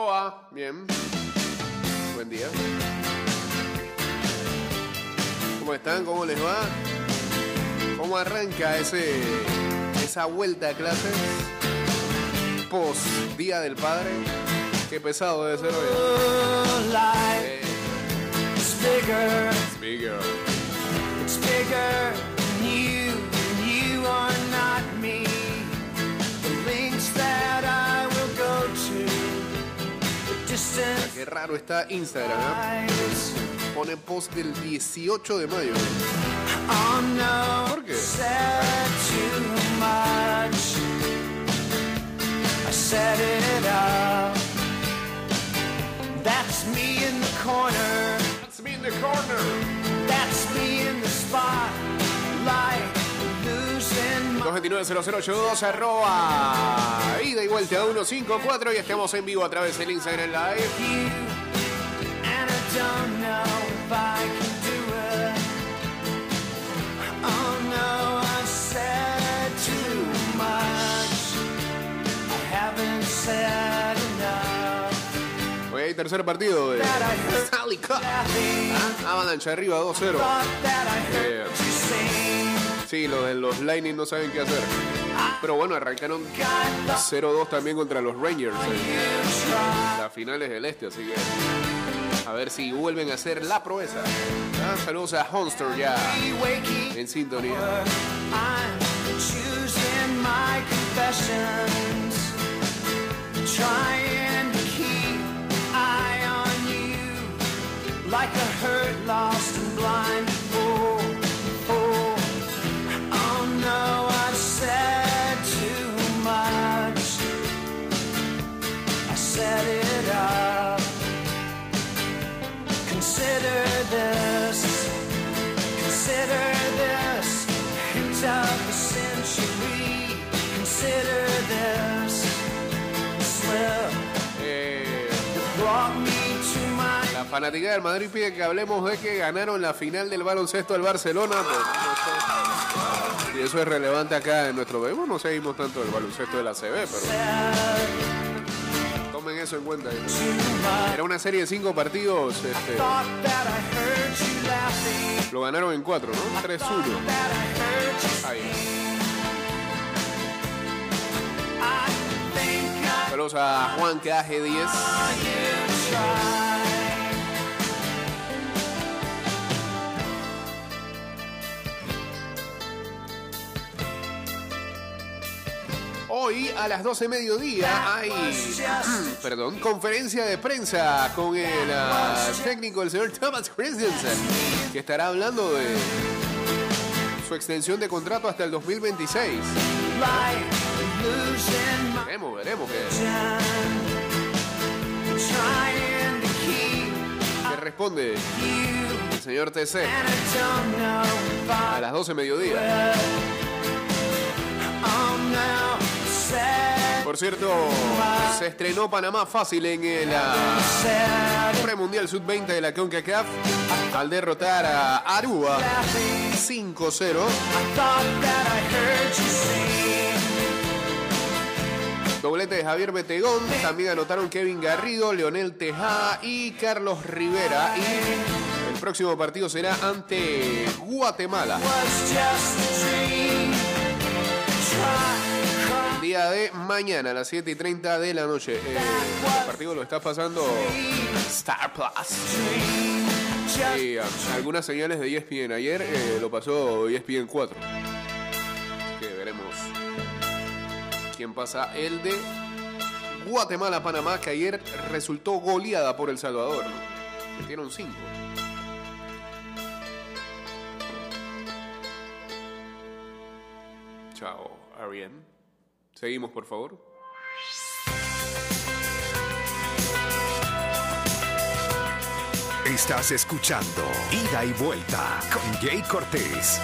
Hola, bien. Buen día. ¿Cómo están? ¿Cómo les va? ¿Cómo arranca ese, esa vuelta a clases? Post Día del Padre. Qué pesado debe ser hoy. Eh, It's bigger, it's bigger. it's bigger Qué raro está Instagram, ¿eh? Pone post del 18 de mayo. Oh no, ¿Por qué? said too much. I set it up. That's me in the corner. That's me in the corner. That's me in the my 229-0082 arroba ida y vuelta a 154 y estamos en vivo a través del Instagram Live. Oh. Hoy hay tercer partido de Stanley Cup. Ah, Avalanche arriba 2-0. Sí, los de los Lightning no saben qué hacer. Pero bueno, arrancaron God thought 0-2 también contra los Rangers en las finales del Este, así que a ver si vuelven a hacer la proeza. Ah, saludos a Honster ya en sintonía. Like a hurt, lost, and blind fanaticada del Madrid pide que hablemos de que ganaron la final del baloncesto al Barcelona. Y eso es relevante acá en nuestro país. No seguimos tanto el baloncesto de la CB, pero tomen eso en cuenta. Era una serie de cinco partidos. Este, lo ganaron en cuatro, ¿no? 3-1. Ahí. Saludos a Juan que 10 Hoy a las 12 mediodía hay, perdón, conferencia de prensa con el ah, técnico, el señor Thomas Christensen, que estará hablando de su extensión de contrato hasta el 2026. Like losing my Veremos, veremos que responde el señor TC a las 12 mediodía. Por cierto, se estrenó Panamá fácil en el ah, premundial sub-20 de la CONCACAF al derrotar a Aruba laughing 5-0. I thought that I heard you sing Doblete de Javier Betegón, también anotaron Kevin Garrido, Leonel Tejada y Carlos Rivera. Y el próximo partido será ante Guatemala. Día de mañana a las 7 y 30 de la noche. Eh, el partido lo está pasando Star Plus. Y ah, algunas señales de ESPN. Ayer eh, lo pasó ESPN 4. Así que veremos quién pasa el de Guatemala-Panamá, que ayer resultó goleada por El Salvador. Metieron 5. Chao, Ariane. Seguimos, por favor. Estás escuchando Ida y Vuelta con Jay Cortés.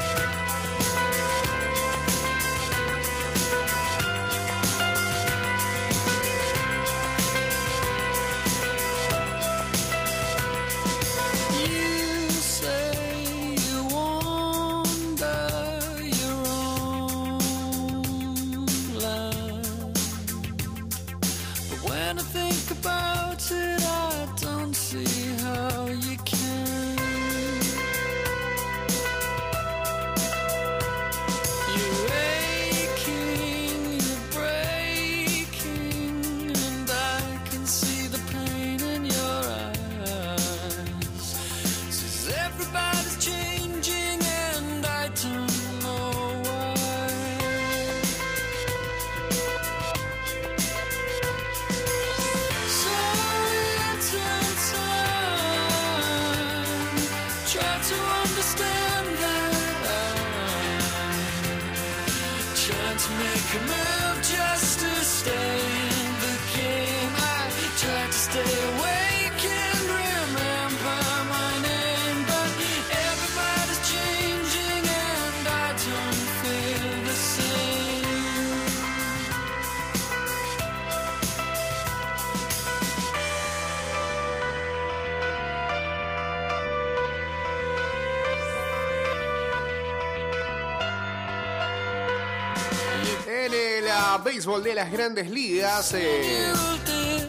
Béisbol de las grandes ligas, eh,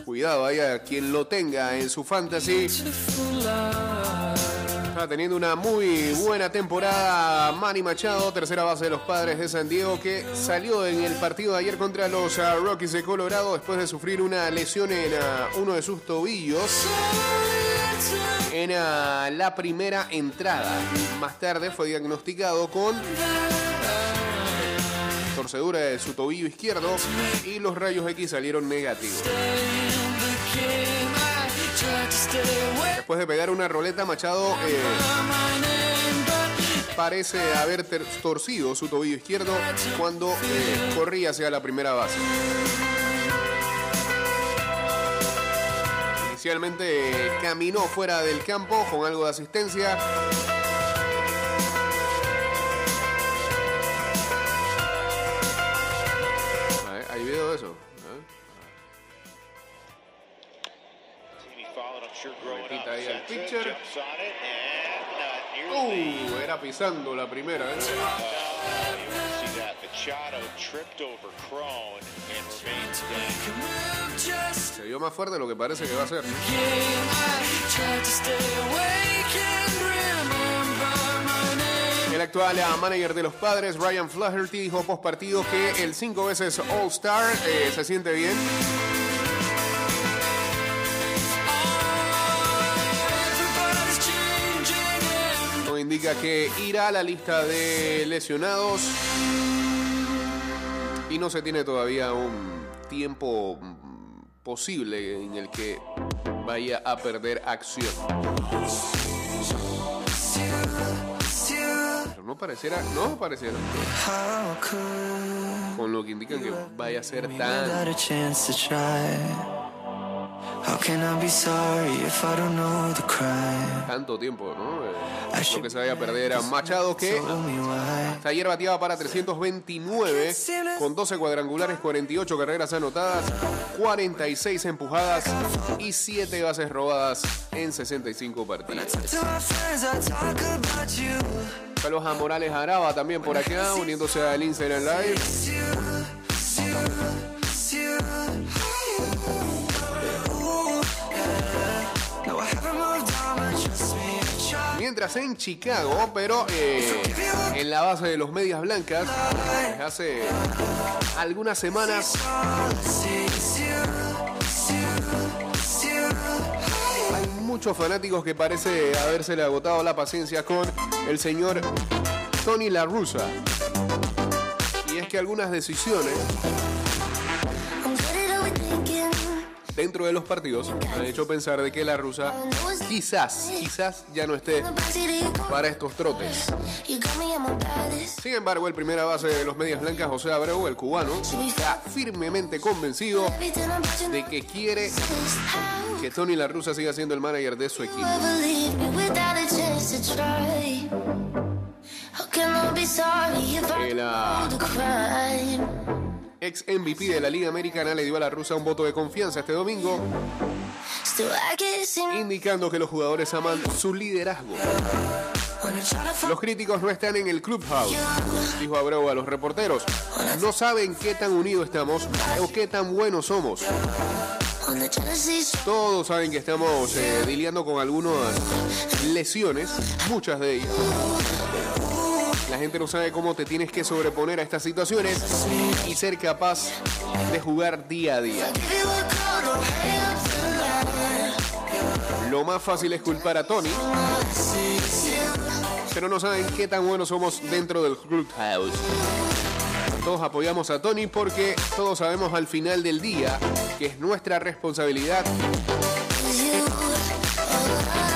cuidado ahí a quien lo tenga en su fantasy. Está teniendo una muy buena temporada Manny Machado, tercera base de los padres de San Diego, que salió en el partido de ayer contra los ah, Rockies de Colorado después de sufrir una lesión en ah, uno de sus tobillos en ah, la primera entrada. Más tarde fue diagnosticado con torcedura de su tobillo izquierdo y los rayos X salieron negativos. Después de pegar una roleta, Machado eh, parece haber torcido su tobillo izquierdo cuando eh, corría hacia la primera base. Inicialmente eh, caminó fuera del campo con algo de asistencia. Pitcher. Uh, era pisando la primera. ¿eh? Se vio más fuerte de lo que parece que va a ser. El actual ah, manager de los padres, Ryan Flaherty, dijo post partido que el cinco veces All-Star eh, se siente bien. Indica que irá a la lista de lesionados y no se tiene todavía un tiempo mm, posible en el que vaya a perder acción. Pero no pareciera, no pareciera, con lo que indican que vaya a ser tan tanto tiempo, ¿no? Eh, lo que se vaya a perder a Machado que hasta ayer bateaba para 329 con 12 cuadrangulares, 48 carreras anotadas, 46 empujadas y 7 bases robadas en 65 partidos. Saludos a Morales Araba también por acá, uniéndose al Instagram Live. Mientras en Chicago, pero eh, en la base de los medias blancas, hace algunas semanas hay muchos fanáticos que parece habérsele agotado la paciencia con el señor Tony La Russa. Y es que algunas decisiones dentro de los partidos han hecho pensar de que La Russa quizás, quizás ya no esté para estos trotes. Sin embargo, el primera base de los medias blancas, José Abreu, el cubano, está firmemente convencido de que quiere que Tony La Russa siga siendo el manager de su equipo. El, crime? Ex MVP de la Liga Americana le dio a la rusa un voto de confianza este domingo, indicando que los jugadores aman su liderazgo. Los críticos no están en el clubhouse, dijo Abreu a los reporteros. No saben qué tan unidos estamos o qué tan buenos somos. Todos saben que estamos eh, lidiando con algunas lesiones, muchas de ellas. La gente no sabe cómo te tienes que sobreponer a estas situaciones y ser capaz de jugar día a día. Lo más fácil es culpar a Tony, pero no saben qué tan buenos somos dentro del clubhouse. Todos apoyamos a Tony porque todos sabemos al final del día que es nuestra responsabilidad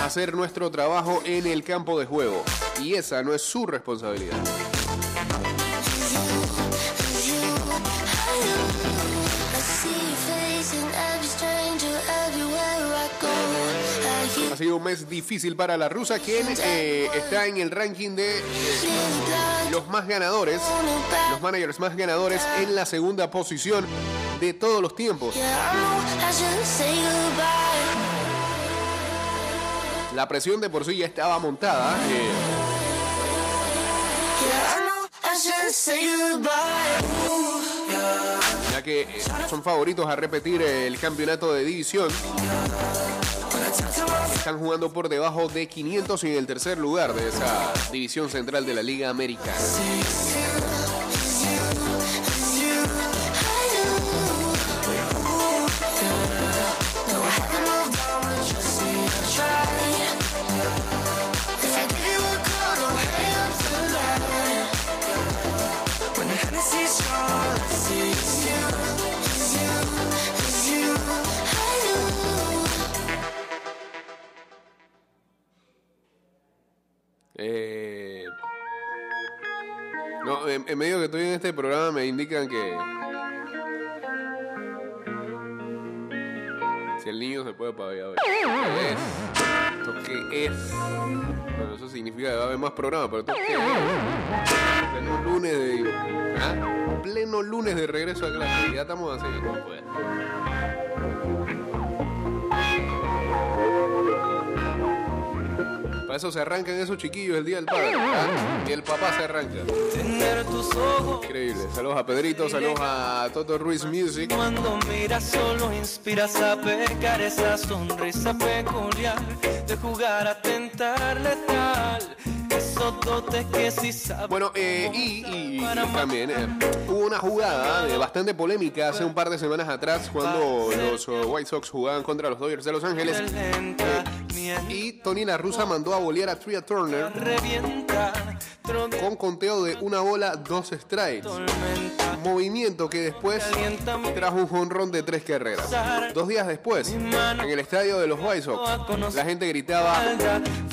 hacer nuestro trabajo en el campo de juego. Y esa no es su responsabilidad. Ha sido un mes difícil para la rusa, quien eh, está en el ranking de eh, los más ganadores, los managers más ganadores en la segunda posición de todos los tiempos. La presión de por sí ya estaba montada, eh, ya que eh, son favoritos a repetir el campeonato de división. Están jugando por debajo de 500 en el tercer lugar de esa división central de la Liga Americana. Eh, no, en, medio que estoy en este programa me indican que si el niño se puede pagar. ¿Qué es? ¿Esto qué es? Bueno, eso significa que va a haber más programas, pero ¿esto qué es? Pleno lunes de... ¿Ah? Pleno lunes de regreso a clase. Ya estamos así. Eso se arrancan esos chiquillos el día del padre. Y el papá se arranca. Tener tus ojos Increíble. Saludos a Pedrito, saludos a Toto Ruiz Music. cuando miras solo inspiras a pecar esa sonrisa peculiar de jugar a tentar letal. Bueno, eh, y, y- y también eh, hubo una jugada de bastante polémica hace un par de semanas atrás cuando los eh, White Sox jugaban contra los Dodgers de Los Ángeles. Y Tony La Russa mandó a bolear a Tria Turner con conteo de una bola, dos strikes. Movimiento que después trajo un jonrón de tres carreras. Dos días después, en el estadio de los White Sox, la gente gritaba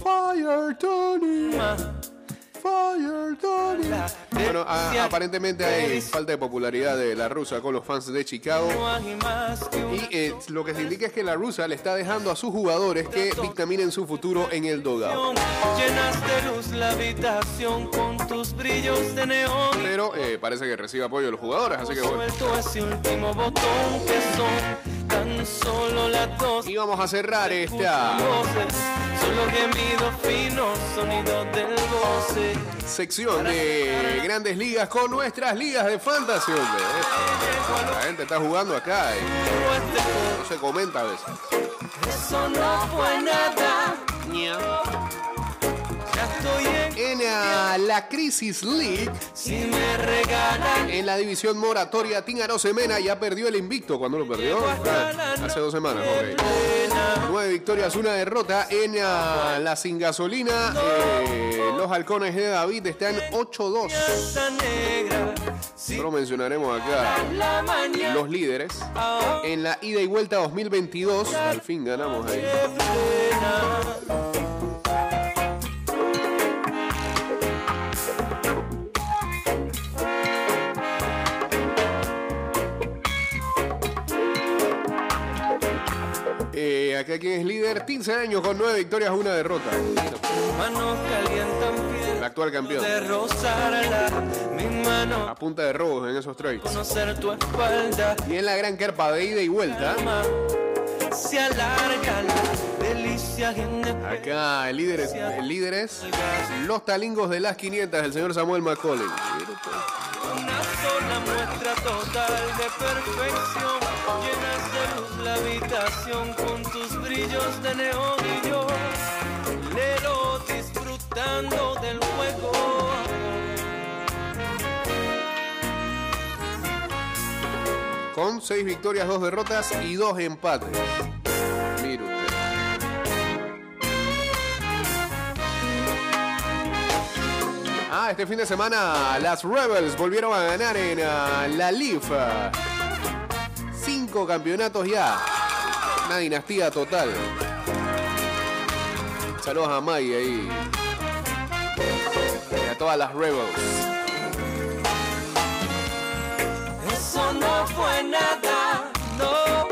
Fire Tony. Bueno, a- aparentemente hay falta de popularidad de la rusa con los fans de Chicago. Y eh, lo que se indica es que la rusa le está dejando a sus jugadores que dictaminen su futuro en el neón. Pero eh, parece que recibe apoyo de los jugadores, así que bueno. Y vamos a cerrar esta. Solo gemidos finos, sonidos del goce. sección de grandes ligas con nuestras ligas de fantasy. hombre. La gente está jugando acá este no se comenta a veces. eso no fue nada. Ah, la Crisis League, Si me regalan. en la división moratoria, Tíngaro Semena ya perdió el invicto. ¿Cuándo lo perdió? Ah, hace dos semanas. Nueve victorias, una derrota en ah, la sin gasolina. eh, los halcones de David están 8-2. Esa negra. Si Solo mencionaremos acá los líderes. En la ida y vuelta 2022, al fin ganamos ahí. Eh, acá quien es líder, 15 años con 9 victorias, una derrota. Manos calientan piel El actual campeón. de rozarla. A punta de robos en esos trades. conocer tu espalda. Y en la gran carpa de ida y vuelta, Alma, Se alarga la delicia en el acá el líder es, el líder es los talingos de las 500, el señor Samuel McCollum. Una sola total de perfección. Llenas de luz la habitación con tus brillos de neón y yo. Disfrutando del juego. Con 6 victorias, 2 derrotas y 2 empates. Este fin de semana las Rebels volvieron a ganar en ah, la Leaf. Cinco campeonatos ya. Una dinastía total. Saludos a May ahí. Y a todas las Rebels. Eso no fue nada, no.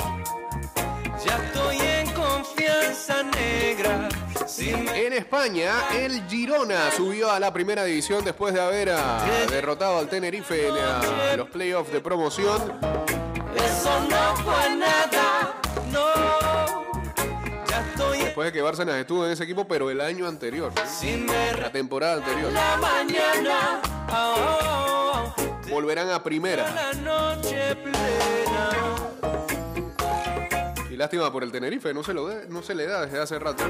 Ya estoy en confianza negra. En España, el Girona subió a la primera división después de haber ah, derrotado al Tenerife en ah, los playoffs de promoción. Eso no fue nada, no. Ya estoy en Después de que Bárcenas estuvo en ese equipo, pero el año anterior, si la temporada anterior. la mañana. oh, oh, oh, Volverán a primera. la noche plena. Y lástima por el Tenerife, no se, lo no se le da desde hace rato.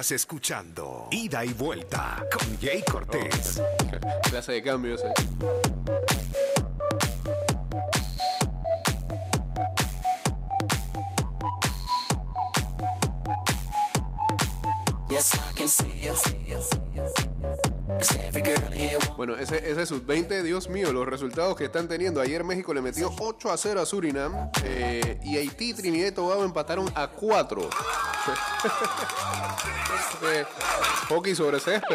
Estás escuchando Ida y Vuelta con Jay Cortés. Clase de cambios. eh. Yes, I can see it. Cause every girl here Bueno, ese, ese sub-20, Dios mío, los resultados que están teniendo. Ayer México le metió 8 a 0 a Surinam eh, y Haití y Trinidad y Tobago empataron a 4. Eh, hockey sobre césped.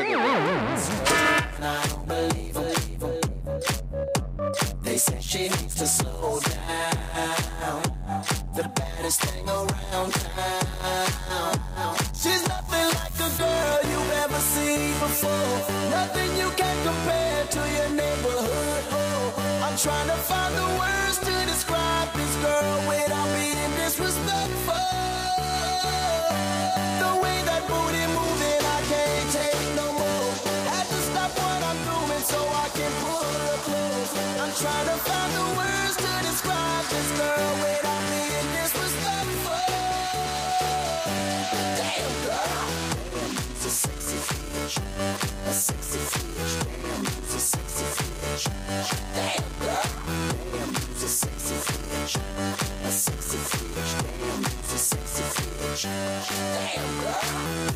They said she needs to slow down. The baddest thing around town. She's nothing like a girl you've ever seen before. Nothing you can compare to your neighborhood. Oh, I'm trying to find the words to describe this girl without being disrespectful. So I can pull her close. I'm trying to find the words to describe this girl without being disrespectful. Damn girl, she's a sexy bitch, a sexy bitch. Damn, a sexy bitch. Damn girl, damn, a sexy bitch, a sexy bitch. Damn, a sexy bitch. Damn girl.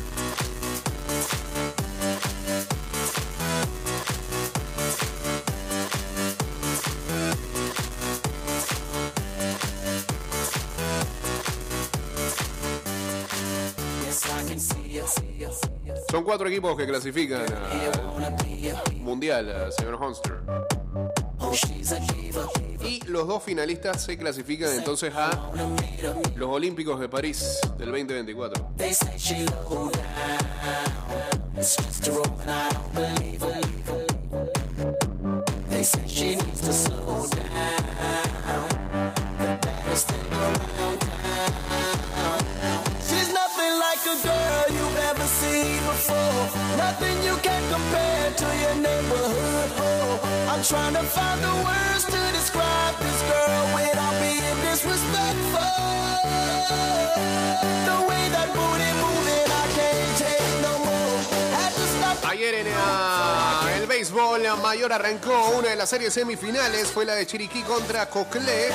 Son cuatro equipos que clasifican al Mundial, señor Honster. Y los dos finalistas se clasifican entonces a los Olímpicos de París del 2024. Before. Nothing you can compare to your neighborhood. Oh, I'm trying to find the words to describe this girl without being disrespectful. The way that booty moving, I can't take no more. Had to stop. Ayer en ah, el béisbol mayor arrancó una de las series semifinales, fue la de Chiriquí contra Coclé.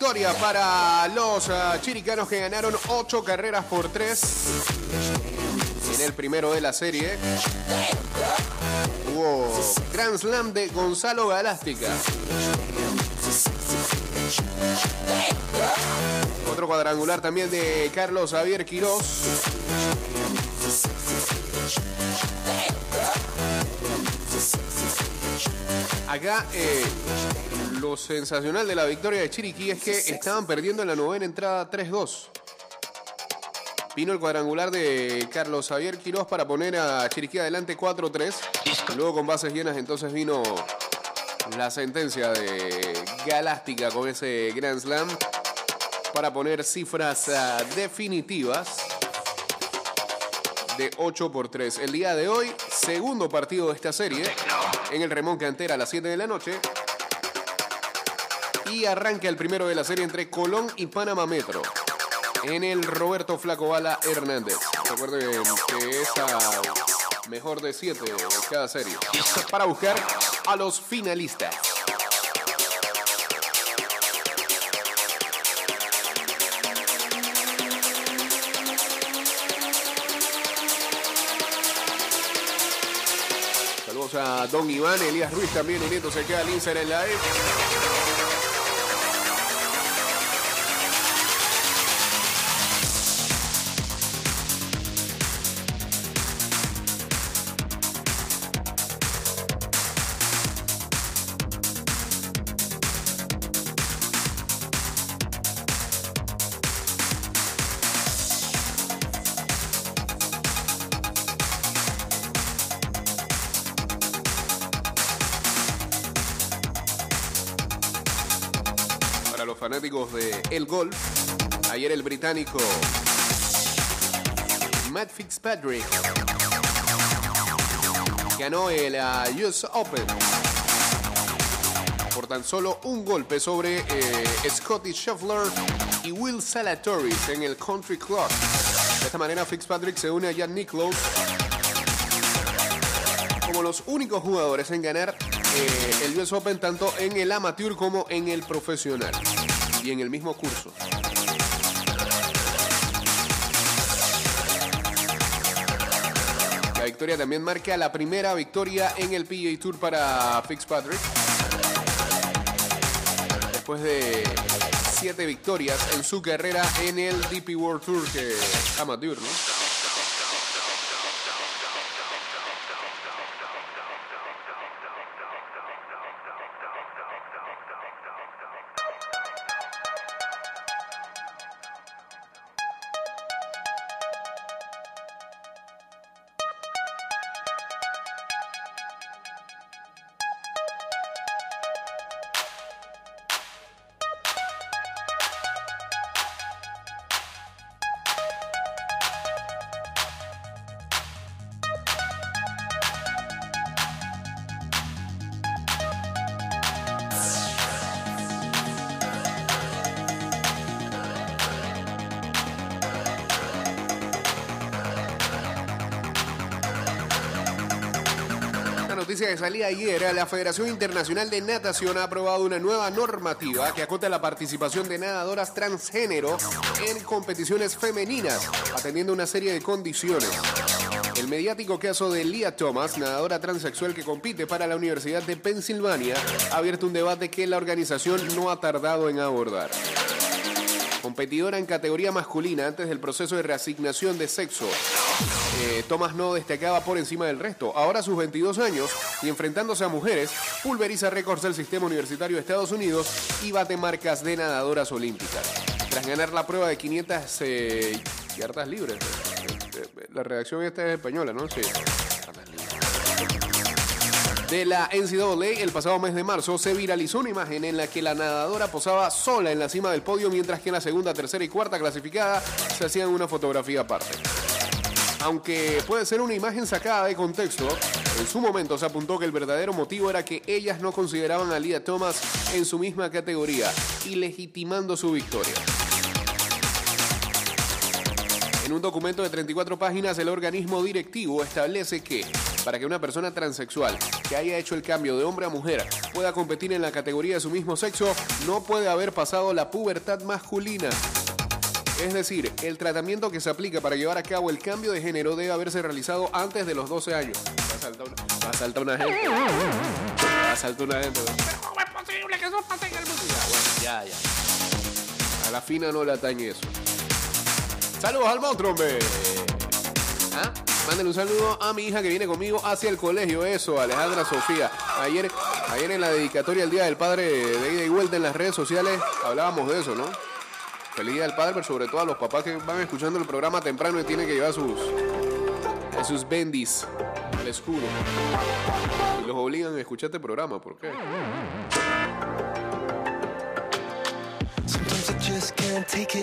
Victoria para los ah, chiricanos que ganaron 8 carreras por 3 en el primero de la serie. Hubo Grand Slam de Gonzalo Galástica. Otro cuadrangular también de Carlos Javier Quirós. Acá eh, lo sensacional de la victoria de Chiriquí es que estaban perdiendo en la novena entrada 3-2. Vino el cuadrangular de Carlos Javier Quirós para poner a Chiriquí adelante 4-3. Luego con bases llenas entonces vino la sentencia de Galástica con ese Grand Slam para poner cifras ah, definitivas de 8 por 3. El día de hoy, segundo partido de esta serie en el Remón Cantera a las 7 de la noche. Y arranca el primero de la serie entre Colón y Panamá Metro. En el Roberto Flaco Bala Hernández. Recuerden que es a mejor de siete de cada serie. Para buscar a los finalistas. Saludos a Don Iván, Elías Ruiz también uniéndose aquí al Instagram Live. Británico Matt Fitzpatrick ganó el uh, US Open por tan solo un golpe sobre eh, Scotty Scheffler y Will Salatoris en el Country Club. De esta manera Fitzpatrick se une a Jan Nicklaus como los únicos jugadores en ganar eh, el US Open tanto en el amateur como en el profesional y en el mismo curso. Victoria también marca la primera victoria en el PGA Tour para Fitzpatrick. Después de siete victorias en su carrera en el DP World Tour que amateur, ¿no? Salía ayer, la Federación Internacional de Natación ha aprobado una nueva normativa que acota la participación de nadadoras transgénero en competiciones femeninas, atendiendo una serie de condiciones. El mediático caso de Leah Thomas, nadadora transexual que compite para la Universidad de Pensilvania, ha abierto un debate que la organización no ha tardado en abordar. Competidora en categoría masculina antes del proceso de reasignación de sexo, eh, Thomas no destacaba por encima del resto. Ahora a sus 22 años y enfrentándose a mujeres, pulveriza récords del sistema universitario de Estados Unidos y bate marcas de nadadoras olímpicas. Tras ganar la prueba de 500 eh, yardas libres. eh, eh, La redacción esta es española, ¿no? Sí. De la NCAA, el pasado mes de marzo se viralizó una imagen en la que la nadadora posaba sola en la cima del podio, mientras que en la segunda, tercera y cuarta clasificada se hacían una fotografía aparte. Aunque puede ser una imagen sacada de contexto, en su momento se apuntó que el verdadero motivo era que ellas no consideraban a Leah Thomas en su misma categoría, ilegitimando su victoria. En un documento de 34 páginas, el organismo directivo establece que para que una persona transexual que haya hecho el cambio de hombre a mujer pueda competir en la categoría de su mismo sexo, no puede haber pasado la pubertad masculina. Es decir, el tratamiento que se aplica para llevar a cabo el cambio de género debe haberse realizado antes de los 12 años. Va a saltar una, va a saltar una gente. Va a saltar una gente. Pero ¿cómo es posible que eso pase en el mundo? Bueno, ya, ya. A la fina no le atañe eso. Saludos al monstruo, hombre. ¿Ah? Mándale un saludo a mi hija que viene conmigo hacia el colegio. Eso, Alejandra Sofía. Ayer, ayer en la dedicatoria del Día del Padre de ida y vuelta en las redes sociales hablábamos de eso, ¿no? Feliz Día del Padre, pero sobre todo a los papás que van escuchando el programa temprano y tienen que llevar sus, eh, sus bendis al escudo. Y los obligan a escuchar este programa, ¿por qué?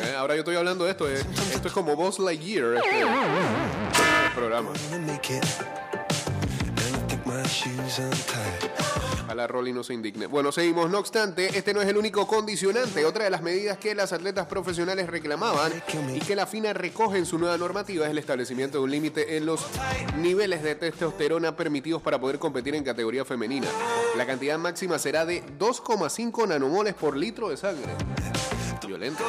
Eh, ahora yo estoy hablando de esto, eh, esto es como Boss Lightyear, este, este programa. La Rolly no se indigne. Bueno, seguimos. No obstante, este no es el único condicionante. Otra de las medidas que las atletas profesionales reclamaban y que la FINA recoge en su nueva normativa es el establecimiento de un límite en los niveles de testosterona permitidos para poder competir en categoría femenina. La cantidad máxima será de 2,5 nanomoles por litro de sangre. Violento.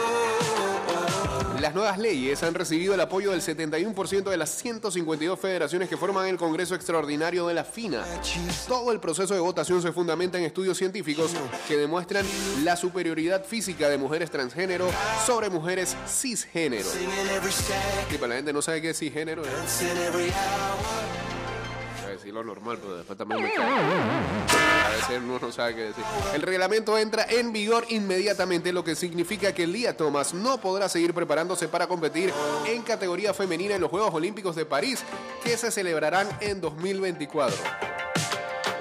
Las nuevas leyes han recibido el apoyo del 71% de las 152 federaciones que forman el Congreso Extraordinario de la FINA. Todo el proceso de votación se fundamenta en estudios científicos que demuestran la superioridad física de mujeres transgénero sobre mujeres cisgénero. Sí, para la gente no sabe qué es cisgénero. ¿eh? Normal, pero después también me cae. A veces uno no sabe qué decir. El reglamento entra en vigor inmediatamente, lo que significa que Lia Thomas no podrá seguir preparándose para competir en categoría femenina en los Juegos Olímpicos de París, que se celebrarán en 2024.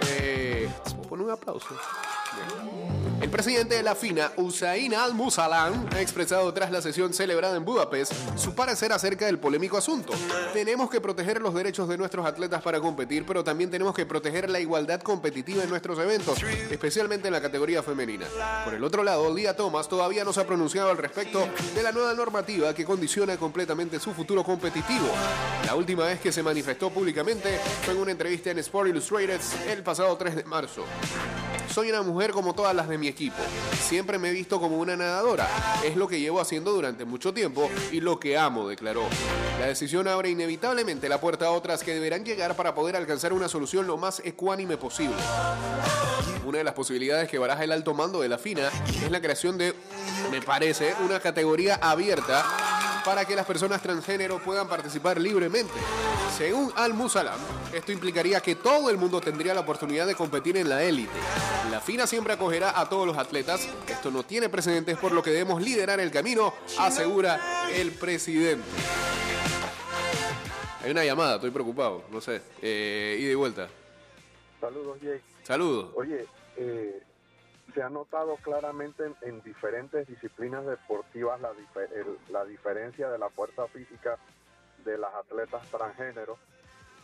Eh, ¿puedo poner un aplauso? Bien. El presidente de la FINA, Usain Al-Musalam, ha expresado tras la sesión celebrada en Budapest su parecer acerca del polémico asunto. Tenemos que proteger los derechos de nuestros atletas para competir, pero también tenemos que proteger la igualdad competitiva en nuestros eventos, especialmente en la categoría femenina. Por el otro lado, Lia Thomas todavía no se ha pronunciado al respecto de la nueva normativa que condiciona completamente su futuro competitivo. La última vez que se manifestó públicamente fue en una entrevista en Sport Illustrated el pasado 3 de marzo. Soy una mujer como todas las de mi equipo. Siempre me he visto como una nadadora. Es lo que llevo haciendo durante mucho tiempo y lo que amo, declaró. La decisión abre inevitablemente la puerta a otras que deberán llegar para poder alcanzar una solución lo más ecuánime posible. Una de las posibilidades que baraja el alto mando de la FINA es la creación de, me parece, una categoría abierta para que las personas transgénero puedan participar libremente. Según Al-Musalam, esto implicaría que todo el mundo tendría la oportunidad de competir en la élite. La FINA siempre acogerá a todos los atletas. Esto no tiene precedentes, por lo que debemos liderar el camino, asegura el presidente. Hay una llamada, estoy preocupado, no sé. Eh, ida y vuelta. Saludos, Jake. Saludos. Oye, eh, se ha notado claramente en, en diferentes disciplinas deportivas la, diferencia de la fuerza física de las atletas transgénero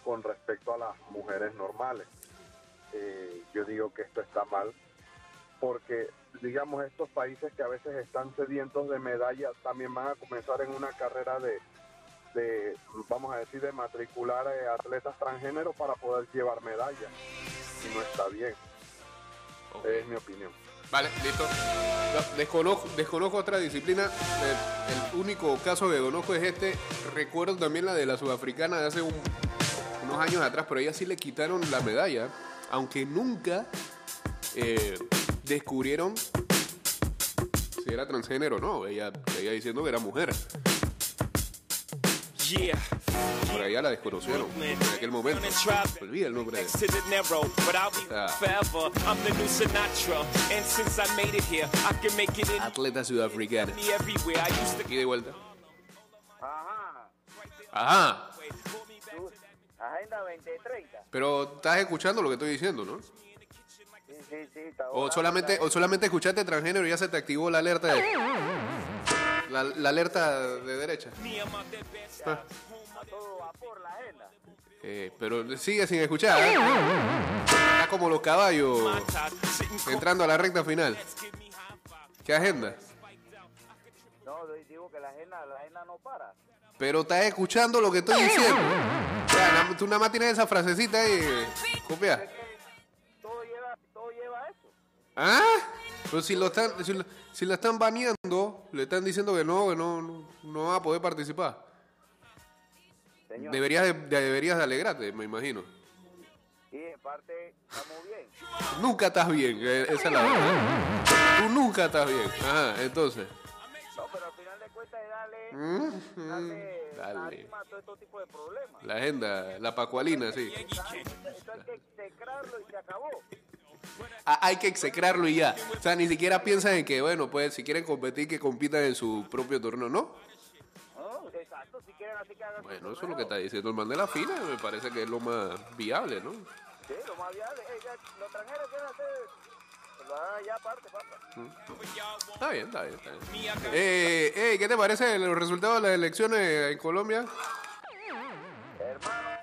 con respecto a las mujeres normales. Eh, yo digo que esto está mal porque, digamos, estos países que a veces están sedientos de medallas también van a comenzar en una carrera de, de vamos a decir, de matricular eh, atletas transgénero para poder llevar medallas. Y no está bien. Es mi opinión. Vale, listo. No, desconozco, otra disciplina. El, único caso que conozco es este. Recuerdo también la de la sudafricana de hace un- unos años atrás, pero ella sí le quitaron la medalla, aunque nunca eh, descubrieron si era transgénero o no. Ella seguía diciendo que era mujer. Yeah. Por allá la desconocieron en aquel momento. Olvida el nombre de Ah. atleta sudafricana. Y de vuelta. Ajá, Ajá. Agenda 2030. Pero estás escuchando lo que estoy diciendo, ¿no? Sí, sí, sí. está O solamente, o solamente escuchaste transgénero y ya se te activó la alerta de. La, la alerta de derecha. Ah, eh, pero sigue sin escuchar. ¿eh? Está como los caballos entrando a la recta final. ¿Qué agenda? No, di- digo que la agenda, la agenda no para. Pero estás escuchando lo que estoy diciendo. O sea, na- tú nada más tienes esa frasecita ahí. Copia. Todo lleva, todo lleva eso. ¿Ah? Pero si lo están, si, lo- si la están baneando, le están diciendo que no, que no, no, no va a poder participar. Señor. Deberías de, de- deberías de alegrarte, me imagino. Y en parte estamos bien. Nunca estás bien, eh, esa es la verdad. Tú nunca estás bien. Ajá, entonces. No, pero al final de cuentas es darle, Mm, darle, dale. a todo este tipo de problemas. La agenda, la pacualina, sí. Eso hay que execrarlo y se acabó. Ah, hay que execrarlo y ya. O sea, ni siquiera piensan en que, bueno, pues si quieren competir, que compitan en su propio torneo, ¿no? ¿no? Exacto, si quieren así que hagan Bueno, eso es lo que está diciendo el man de la fina, me parece que es lo más viable, ¿no? Sí, lo más viable. Ya, los extranjeros quieren hacer, pues aparte, papá. Está bien, está bien, está bien. Eh, eh, ¿Qué te parece los resultados de las elecciones en Colombia? Hermano,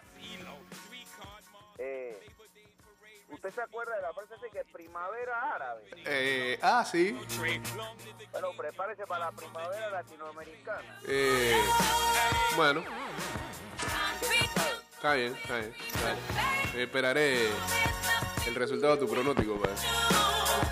eh, primavera árabe. Eh, ah, sí. Bueno, prepárese para la primavera latinoamericana. Eh, bueno. Está bien, está bien. está bien. Esperaré el resultado de tu pronóstico, pues.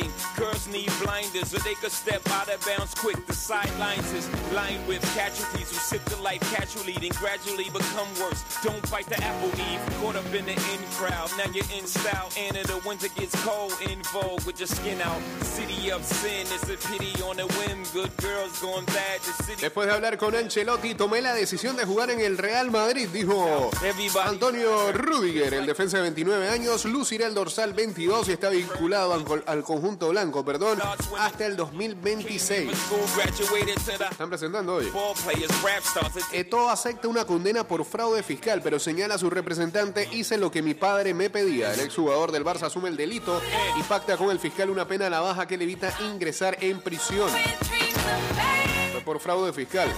Is blinding. Girls need blinders so they could step out of bounds quick. The sidelines is lined with casualties who sip the life casually, then gradually become worse. Don't bite the apple eve. Caught up in the in crowd. Now you're in style. And in the winter gets cold. In vogue with your skin out. City of sin. It's a pity on a whim. Good girls going bad. The city. Después de hablar con Ancelotti, tomé la decisión de jugar en el Real Madrid, dijo Antonio Rudiger, el defensa de 29 años, lucirá el dorsal 22 y está vinculado al, conjunto blanco, perdón, hasta el 2026. School graduated to the Están presentando hoy. It's Eto'o acepta una condena por fraude fiscal, pero señala a su representante, hice lo que mi padre me pedía. El exjugador del Barça asume el delito y pacta con el fiscal una pena a la baja que le evita ingresar en prisión. Fue por fraude fiscal.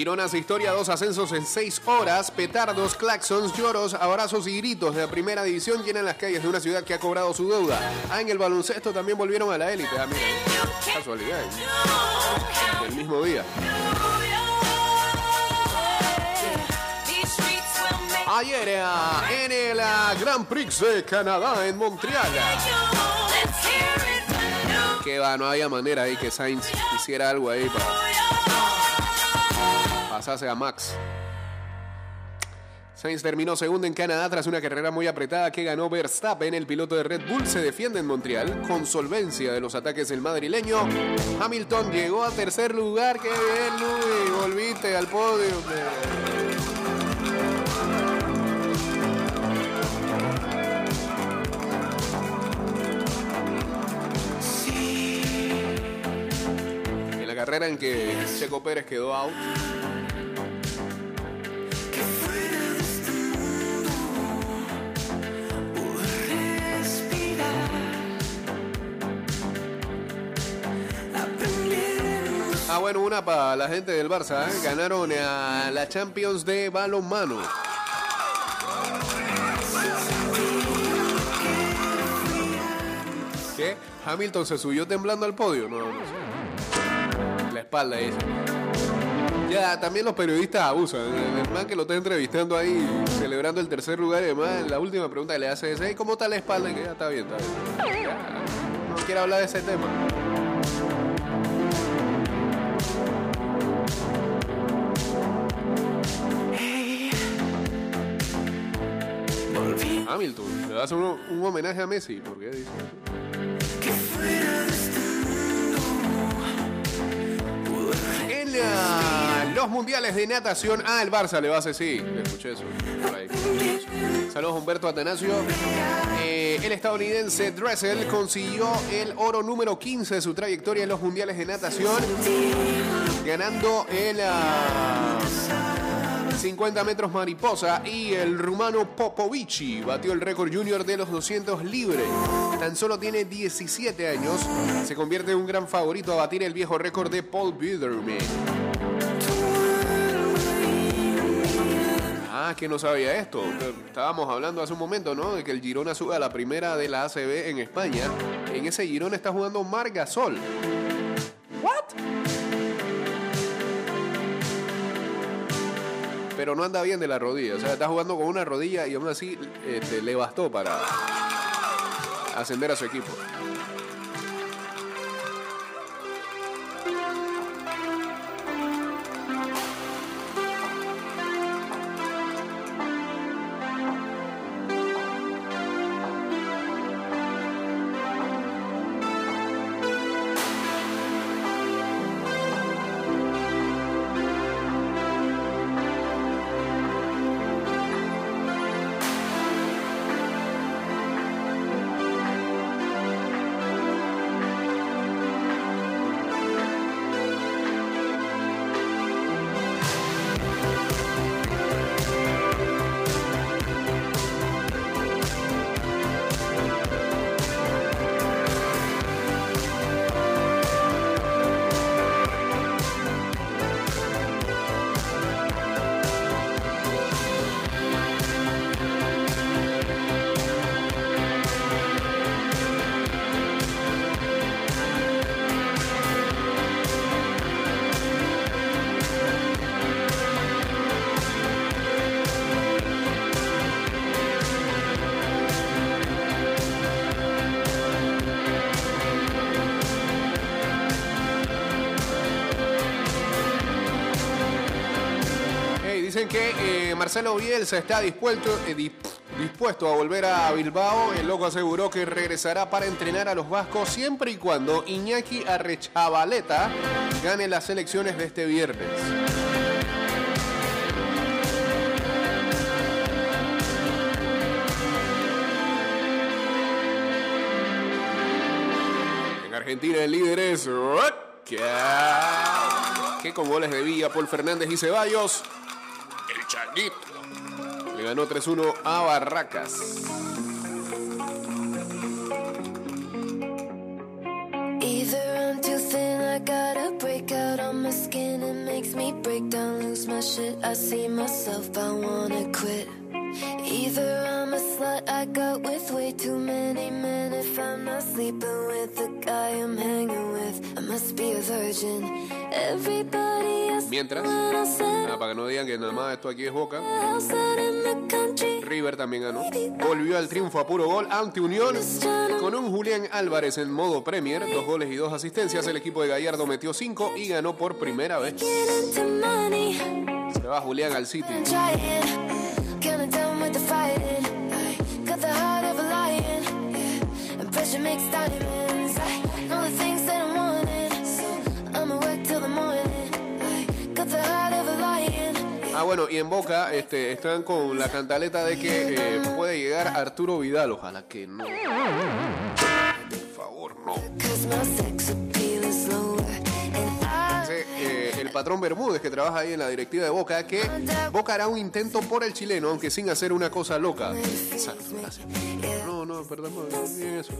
Girona hace historia, dos ascensos en seis horas, petardos, claxons, lloros, abrazos y gritos de la primera división llenan las calles de una ciudad que ha cobrado su deuda. Ah, en el baloncesto también volvieron a la élite. Ah, mira, casualidad. ¿eh? El mismo día. Ayer eh, en el ah, Grand Prix de Canadá en Montreal. Que va, no había manera ahí que Sainz hiciera algo ahí para pasarse a Max. Sainz terminó segundo en Canadá tras una carrera muy apretada que ganó Verstappen. El piloto de Red Bull se defiende en Montreal con solvencia de los ataques del madrileño. Hamilton llegó a tercer lugar. ¡Qué bien, Luis! Volviste al podio. En la carrera en que Checo Pérez quedó out. Ah, bueno, una para la gente del Barça. ¿eh? Ganaron a la Champions de balonmano. ¿Qué? Hamilton se subió temblando al podio. No, no sé. La espalda dice. Ya, también los periodistas abusan. El el man que lo está entrevistando ahí, celebrando el tercer lugar, y además, la última pregunta que le hace es: "Hey, ¿cómo está la espalda? Y que ya está bien, está bien. No quiere hablar de ese tema. Hamilton, le hace un, un homenaje a Messi. ¿Por qué? En los mundiales de natación, ah, el Barça le va a hacer, sí, escuché eso. por ahí. Saludos Humberto Atanasio. Eh, el estadounidense Dressel consiguió el oro número 15 de su trayectoria en los mundiales de natación, ganando el ah, 50 metros mariposa y el rumano Popovici batió el récord junior de los 200 libres. Tan solo tiene 17 años, se convierte en un gran favorito a batir el viejo récord de Paul Biederman. Ah, que no sabía esto. Estábamos hablando hace un momento, ¿no? De que el Girona sube a la primera de la ACB en España. En ese Girona está jugando Mar Gasol. ¿What? Pero no anda bien de la rodilla. O sea, está jugando con una rodilla y aún así este, le bastó para ascender a su equipo. Marcelo Bielsa está dispuesto, eh, di- dispuesto a volver a Bilbao. El loco aseguró que regresará para entrenar a los vascos siempre y cuando Iñaki Arrechavaleta gane las elecciones de este viernes. En Argentina el líder es que con goles de Villa, Paul Fernández y Ceballos, el Changuito, le ganó 3-1 a Barracas. Either I'm too thin, I gotta break out on my skin. It makes me break down, lose my shit. I see myself, I wanna quit. Either I'm a slut, I got with way too many men. If I'm not sleeping with the guy I'm hanging with, I must be a virgin. Everybody else Mientras, ah, para que no digan que nada más esto aquí es Boca. River también ganó. Volvió al triunfo a puro gol ante Unión con un Julián Álvarez en modo Premier, dos goles y dos asistencias. El equipo de Gallardo metió cinco y ganó por primera vez. Se va Julián al City. Makes diamonds. I know the things that I'm wanting, so I'ma work till the morning. I got the heart of a lion. Ah, bueno, y en Boca este, están con la cantaleta de que eh, puede llegar Arturo Vidal. Ojalá que no. Por favor, no. El patrón Bermúdez, que trabaja ahí en la directiva de Boca, que Boca hará un intento por el chileno, aunque sin hacer una cosa loca. Exacto, gracias. No, no, perdón, bien eso.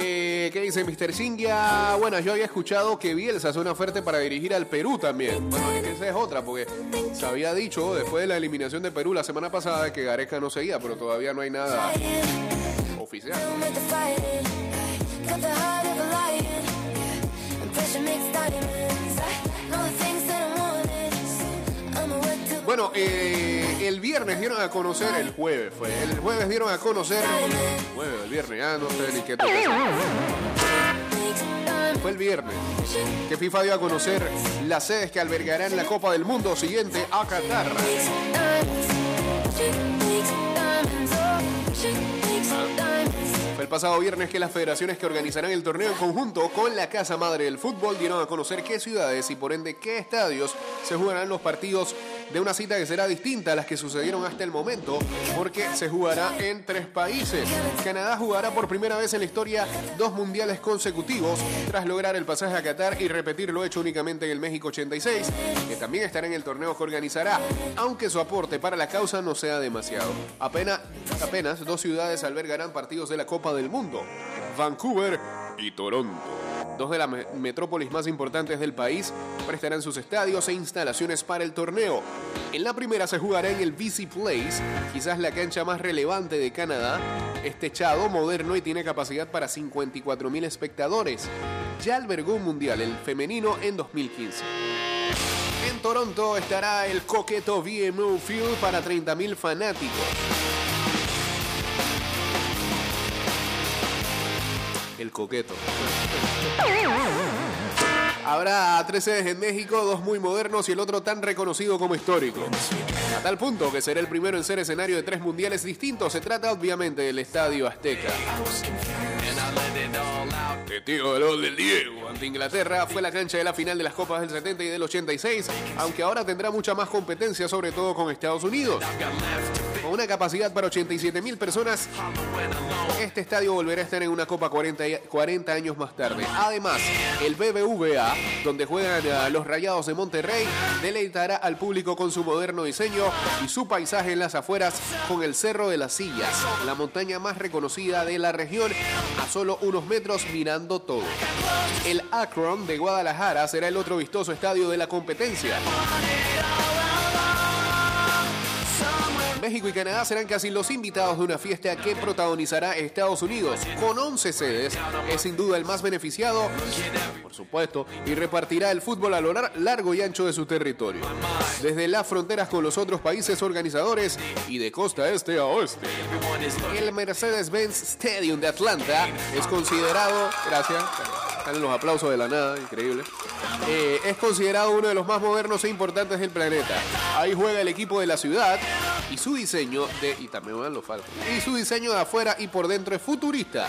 Eh, ¿Qué dice Mr. Singia? Bueno, yo había escuchado que Bielsa hace una oferta para dirigir al Perú también. Bueno, esa es otra, porque se había dicho después de la eliminación de Perú la semana pasada que Gareca no seguía, pero todavía no hay nada oficial. Got the heart of a lion, yeah. And pressure makes diamonds. I know the things that I'm wanting, so I'ma work till Bueno, eh, el viernes dieron a conocer, el jueves fue, el jueves dieron a conocer, jueves, el viernes, ya no sé ni qué toca. Fue el viernes que FIFA dio a conocer las sedes que albergarán la Copa del Mundo siguiente a Qatar. El pasado viernes que las federaciones que organizarán el torneo en conjunto con la Casa Madre del Fútbol dieron a conocer qué ciudades y por ende qué estadios se jugarán los partidos de una cita que será distinta a las que sucedieron hasta el momento porque se jugará en tres países. Canadá jugará por primera vez en la historia dos mundiales consecutivos tras lograr el pasaje a Qatar y repetir lo hecho únicamente en el México 86, que también estará en el torneo que organizará, aunque su aporte para la causa no sea demasiado. Apenas, apenas dos ciudades albergarán partidos de la Copa del Mundo, Vancouver y Toronto. Dos de las me- metrópolis más importantes del país prestarán sus estadios e instalaciones para el torneo. En la primera se jugará en el BC Place, quizás la cancha más relevante de Canadá. Es techado, moderno y tiene capacidad para 54 mil espectadores. Ya albergó un mundial, el femenino, en 2015. En Toronto estará el coqueto VMO Field para 30 mil fanáticos. El coqueto. Habrá tres sedes en México, dos muy modernos y el otro tan reconocido como histórico. A tal punto que será el primero en ser escenario de tres mundiales distintos. Se trata obviamente del Estadio Azteca. Testigo del gol del Diego ante Inglaterra fue la cancha de la final de las Copas del 70 y del 86, aunque ahora tendrá mucha más competencia, sobre todo con Estados Unidos. Con una capacidad para 87 mil personas, este estadio volverá a estar en una Copa 40, y- 40 años más tarde. Además, el BBVA, donde juegan eh, los Rayados de Monterrey, deleitará al público con su moderno diseño y su paisaje en las afueras con el Cerro de las Sillas, la montaña más reconocida de la región, a solo unos metros mirando todo. El Akron de Guadalajara será el otro vistoso estadio de la competencia. México y Canadá serán casi los invitados de una fiesta que protagonizará Estados Unidos. Con 11 sedes, es sin duda el más beneficiado, por supuesto, y repartirá el fútbol a lo lar- largo y ancho de su territorio. Desde las fronteras con los otros países organizadores y de costa este a oeste. El Mercedes-Benz Stadium de Atlanta es considerado, gracias, Salen los aplausos de la nada, increíble. Eh, es considerado uno de los más modernos e importantes del planeta. Ahí juega el equipo de la ciudad y su diseño de y los. Y su diseño de afuera y por dentro es futurista.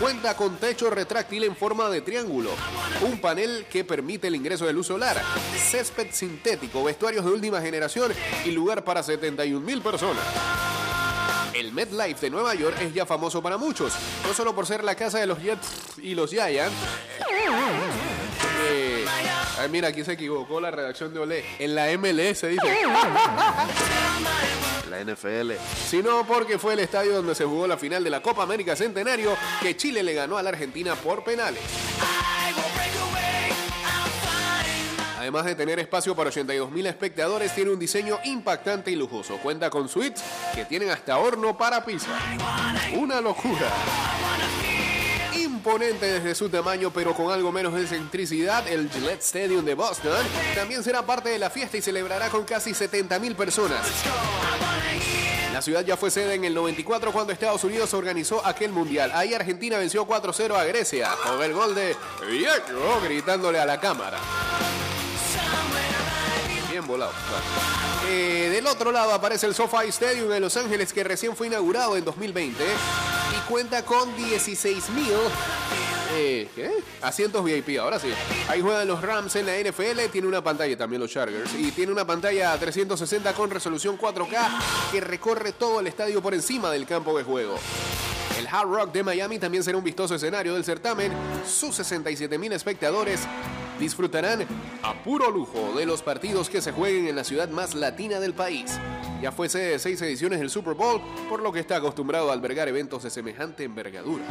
Cuenta con techo retráctil en forma de triángulo, un panel que permite el ingreso de luz solar, césped sintético, vestuarios de última generación y lugar para 71 mil personas. El MetLife de Nueva York es ya famoso para muchos, no solo por ser la casa de los Jets y los Giants. Eh, ay, mira, aquí se equivocó la redacción de Olé. En la MLS dice. La NFL. Sino porque fue el estadio donde se jugó la final de la Copa América Centenario que Chile le ganó a la Argentina por penales. Además de tener espacio para 82 mil espectadores, tiene un diseño impactante y lujoso. Cuenta con suites que tienen hasta horno para pizza. Una locura. Imponente desde su tamaño, pero con algo menos de excentricidad, el Gillette Stadium de Boston también será parte de la fiesta y celebrará con casi 70 mil personas. La ciudad ya fue sede en el 94 cuando Estados Unidos organizó aquel mundial. Ahí Argentina venció 4-0 a Grecia con el gol de Viejo gritándole a la cámara. Volado. Eh, del otro lado aparece el SoFi Stadium en Los Ángeles que recién fue inaugurado en 2020 y cuenta con 16 mil eh, ¿qué? asientos VIP. Ahora sí. Ahí juegan los Rams en la NFL. Tiene una pantalla también los Chargers y tiene una pantalla 360 con resolución 4K que recorre todo el estadio por encima del campo de juego. El Hard Rock de Miami también será un vistoso escenario del certamen. Sus 67 mil espectadores disfrutarán a puro lujo de los partidos que se jueguen en la ciudad más latina del país. Ya fue sede de seis ediciones del Super Bowl, por lo que está acostumbrado a albergar eventos de semejante envergadura.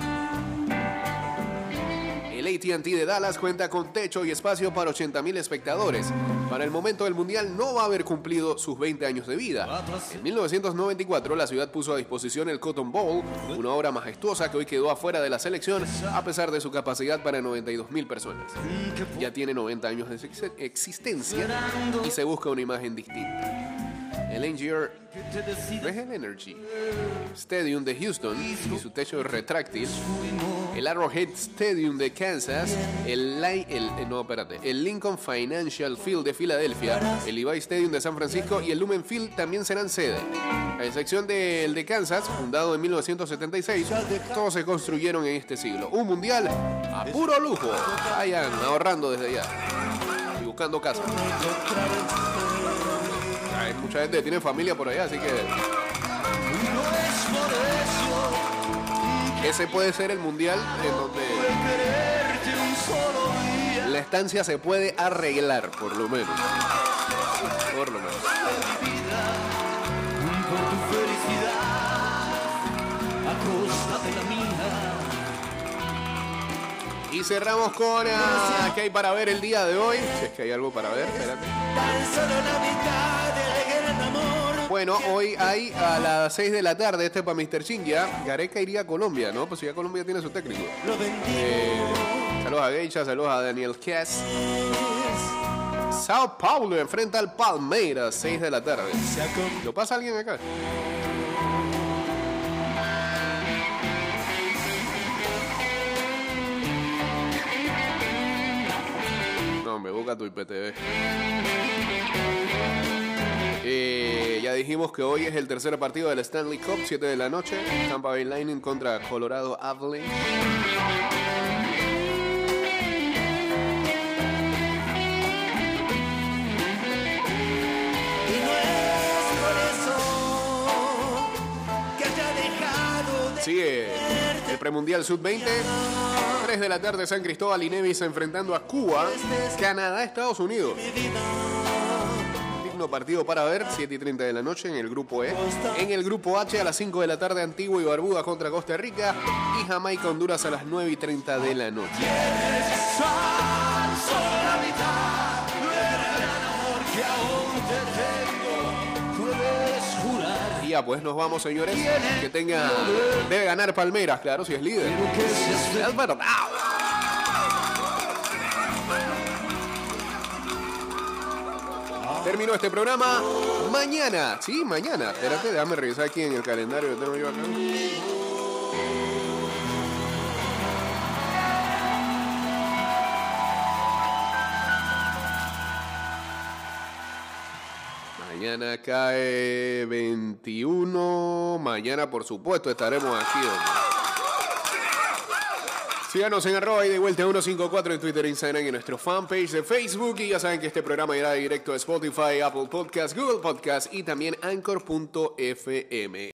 El ATT de Dallas cuenta con techo y espacio para 80.000 espectadores. Para el momento del Mundial no va a haber cumplido sus 20 años de vida. En 1994 la ciudad puso a disposición el Cotton Bowl, una obra majestuosa que hoy quedó afuera de la selección a pesar de su capacidad para 92.000 personas. Ya tiene 90 años de ex- existencia y se busca una imagen distinta. El NGR el Energy Stadium de Houston y su techo retráctil, el Arrowhead Stadium de Kansas, el, eh, no, el Lincoln Financial Field de Filadelfia, el Levi Stadium de San Francisco y el Lumen Field también serán sede. A excepción del de Kansas, fundado en 1976, todos se construyeron en este siglo. Un mundial a puro lujo. Vayan ahorrando desde ya y buscando casa. Hay mucha gente tiene familia por allá, así que ese puede ser el mundial en donde la estancia se puede arreglar, por lo menos. Por lo menos. Y cerramos con ah, ¿qué hay para ver el día de hoy? Si es que hay algo para ver, espérate. Bueno, hoy hay a las 6 de la tarde, este es para Mr. Chingia. Gareca iría a Colombia, ¿no? Pues ya Colombia tiene su técnico. Eh, saludos a Geisha, saludos a Daniel Kess. Sao Paulo enfrenta al Palmeiras, 6 de la tarde. ¿Lo pasa alguien acá? No, me busca tu IPTV. Eh, ya dijimos que hoy es el tercer partido del Stanley Cup, 7 de la noche. Tampa Bay Lightning contra Colorado Avalanche. Sigue el premundial sub-20. 3 de la tarde San Cristóbal y Nevis enfrentando a Cuba, Canadá, Estados Unidos. Digno partido para ver, 7 y 30 de la noche en el grupo E. En el grupo H a las 5 de la tarde Antigua y Barbuda contra Costa Rica y Jamaica Honduras a las 9 y 30 de la noche. Ya pues nos vamos señores. Que tenga... Debe ganar Palmeras, claro, si es líder. Es verdad. terminó este programa. Mañana, sí, mañana. Espérate, déjame revisar aquí en el calendario que tengo yo acá. Mañana cae 21. Mañana, por supuesto, estaremos aquí. Hombre. Síganos en arroba y de vuelta 154 en Twitter, Instagram y en nuestro fanpage de Facebook. Y ya saben que este programa irá directo a Spotify, Apple Podcast, Google Podcast y también Anchor.fm.